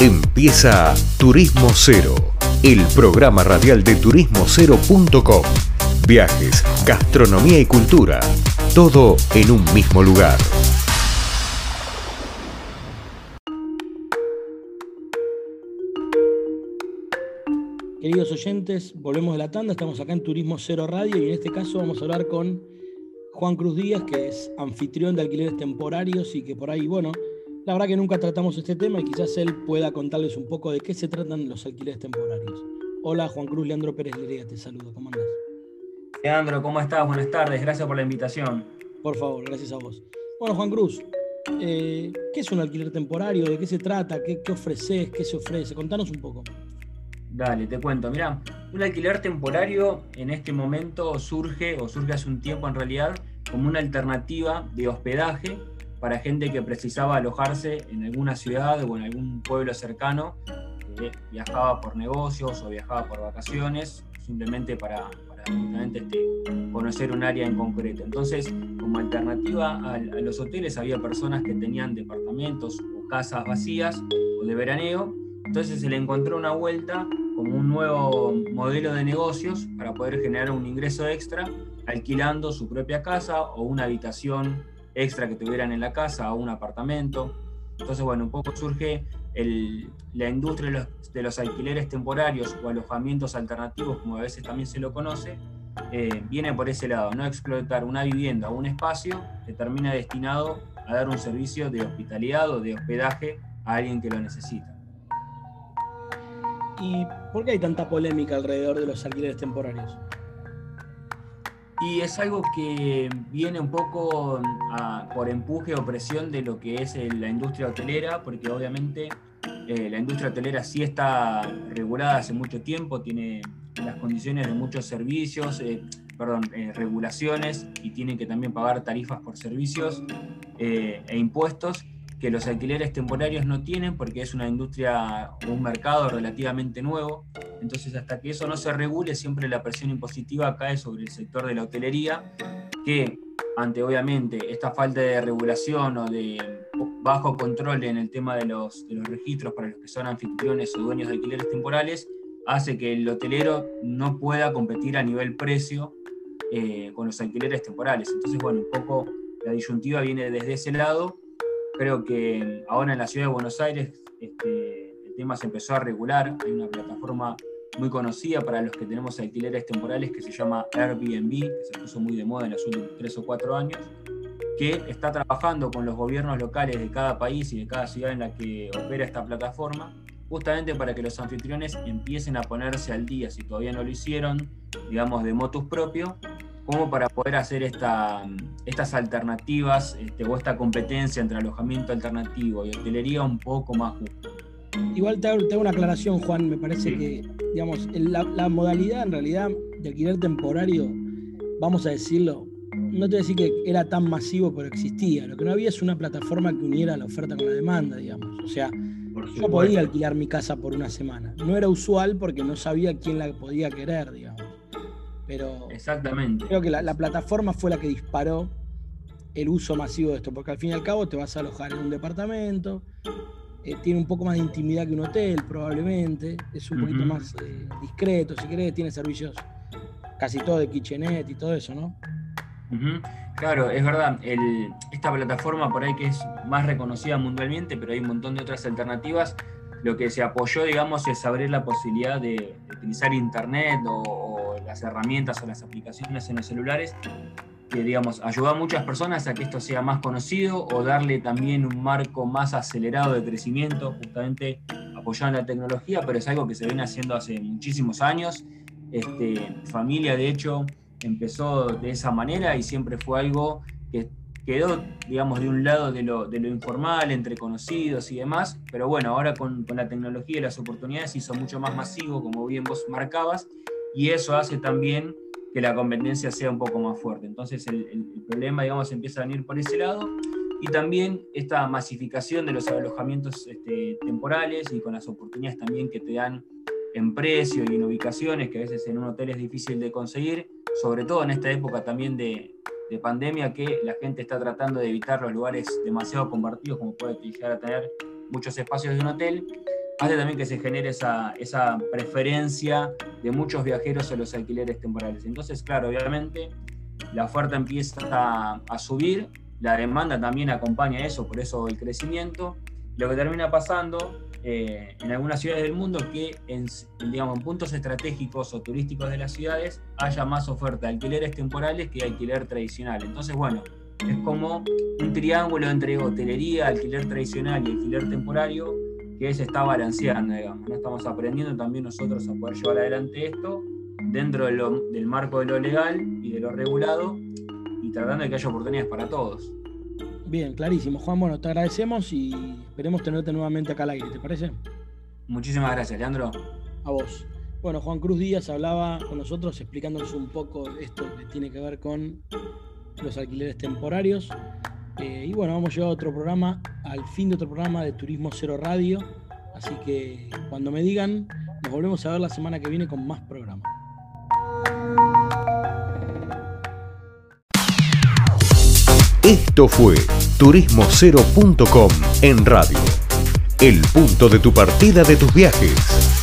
Empieza Turismo Cero, el programa radial de turismocero.com. Viajes, gastronomía y cultura, todo en un mismo lugar. Queridos oyentes, volvemos de la tanda, estamos acá en Turismo Cero Radio y en este caso vamos a hablar con Juan Cruz Díaz, que es anfitrión de alquileres temporarios y que por ahí, bueno, la verdad que nunca tratamos este tema y quizás él pueda contarles un poco de qué se tratan los alquileres temporarios. Hola Juan Cruz, Leandro Pérez Lerea, te saludo, ¿cómo andas? Leandro, ¿cómo estás? Buenas tardes, gracias por la invitación. Por favor, gracias a vos. Bueno, Juan Cruz, eh, ¿qué es un alquiler temporario? ¿De qué se trata? ¿Qué, ¿Qué ofreces? ¿Qué se ofrece? Contanos un poco. Dale, te cuento. Mira, un alquiler temporario en este momento surge, o surge hace un tiempo en realidad, como una alternativa de hospedaje para gente que precisaba alojarse en alguna ciudad o en algún pueblo cercano, viajaba por negocios o viajaba por vacaciones, simplemente para, para este, conocer un área en concreto. Entonces, como alternativa a los hoteles, había personas que tenían departamentos o casas vacías o de veraneo, entonces se le encontró una vuelta como un nuevo modelo de negocios para poder generar un ingreso extra alquilando su propia casa o una habitación extra que tuvieran en la casa o un apartamento. Entonces, bueno, un poco surge la industria de los, alquileres temporarios o alojamientos alternativos, como a veces también se lo conoce, eh, viene por ese lado, no explotar una vivienda o un espacio que termina destinado a dar un servicio de hospitalidad o de hospedaje a alguien que lo necesita. ¿Y por qué hay tanta polémica alrededor de los alquileres temporarios? Y es algo que viene un poco por empuje o presión de lo que es la industria hotelera, porque obviamente eh, la industria hotelera sí está regulada hace mucho tiempo, tiene las condiciones de muchos servicios, eh, perdón, eh, regulaciones y tiene que también pagar tarifas por servicios e impuestos que los alquileres temporarios no tienen porque es una industria o un mercado relativamente nuevo. Entonces, hasta que eso no se regule, siempre la presión impositiva cae sobre el sector de la hotelería, que ante obviamente esta falta de regulación o de bajo control en el tema de los, de los registros para los que son anfitriones o dueños de alquileres temporales, hace que el hotelero no pueda competir a nivel precio eh, con los alquileres temporales. Entonces, bueno, un poco la disyuntiva viene desde ese lado Creo que ahora en la ciudad de Buenos Aires este, el tema se empezó a regular. Hay una plataforma muy conocida para los que tenemos alquileres temporales que se llama Airbnb, que se puso muy de moda en los últimos tres o cuatro años, que está trabajando con los gobiernos locales de cada país y de cada ciudad en la que opera esta plataforma, justamente para que los anfitriones empiecen a ponerse al día, si todavía no lo hicieron, digamos, de motus propio, como para poder hacer esta, estas alternativas este, o esta competencia entre alojamiento alternativo y hotelería un poco más justa. Igual te hago, una aclaración, Juan. Me parece que, digamos, la, modalidad en realidad de alquiler temporario, vamos a decirlo, no te voy a decir que era tan masivo, pero existía. Lo que no había es una plataforma que uniera la oferta con la demanda, digamos. O sea, yo podía alquilar mi casa por una semana. No era usual porque no sabía quién la podía querer, digamos. Pero Exactamente. creo que la, plataforma fue la que disparó el uso masivo de esto, porque al fin y al cabo te vas a alojar en un departamento, eh, tiene un poco más de intimidad que un hotel probablemente, es un poquito más eh, discreto, si querés, tiene servicios casi todo de kitchenette y todo eso, ¿no? Claro, es verdad. esta plataforma por ahí que es más reconocida mundialmente, pero hay un montón de otras alternativas. Lo que se apoyó, digamos, es abrir la posibilidad de, utilizar internet o, las herramientas o las aplicaciones en los celulares que, digamos, ayuda a muchas personas a que esto sea más conocido o darle también un marco más acelerado de crecimiento, justamente apoyando la tecnología, pero es algo que se viene haciendo hace muchísimos años. Este, familia, de hecho, empezó de esa manera y siempre fue algo que quedó, digamos, de un lado de lo, de lo informal, entre conocidos y demás, pero bueno, ahora con, con, la tecnología y las oportunidades hizo mucho más masivo, como bien vos marcabas, y eso hace también que la competencia sea un poco más fuerte. Entonces el, problema, digamos, empieza a venir por ese lado y también esta masificación de los alojamientos este, temporales y con las oportunidades también que te dan en precio y en ubicaciones que a veces en un hotel es difícil de conseguir, sobre todo en esta época también de, de pandemia que la gente está tratando de evitar los lugares demasiado compartidos como puede llegar a tener muchos espacios de un hotel hace también que se genere esa, esa preferencia de muchos viajeros a los alquileres temporales. Entonces, claro, obviamente la oferta empieza a, a subir, la demanda también acompaña eso, por eso el crecimiento. Lo que termina pasando eh, en algunas ciudades del mundo que en, digamos, en puntos estratégicos o turísticos de las ciudades haya más oferta de alquileres temporales que alquiler tradicional. Entonces, bueno, es como un triángulo entre hotelería, alquiler tradicional y alquiler temporario que se está balanceando, digamos. ¿no? Estamos aprendiendo también nosotros a poder llevar adelante esto dentro del marco de lo legal y de lo regulado y tratando de que haya oportunidades para todos. Bien, clarísimo. Juan, bueno, te agradecemos y esperemos tenerte nuevamente acá al aire, ¿te parece? Muchísimas gracias, Leandro. A vos. Bueno, Juan Cruz Díaz hablaba con nosotros explicándonos un poco esto que tiene que ver con los alquileres temporarios. Eh, y bueno, vamos a llegar a otro programa, al fin de otro programa de Turismo Cero Radio. Así que cuando me digan, nos volvemos a ver la semana que viene con más programas. Esto fue turismocero.com en radio. El punto de tu partida de tus viajes.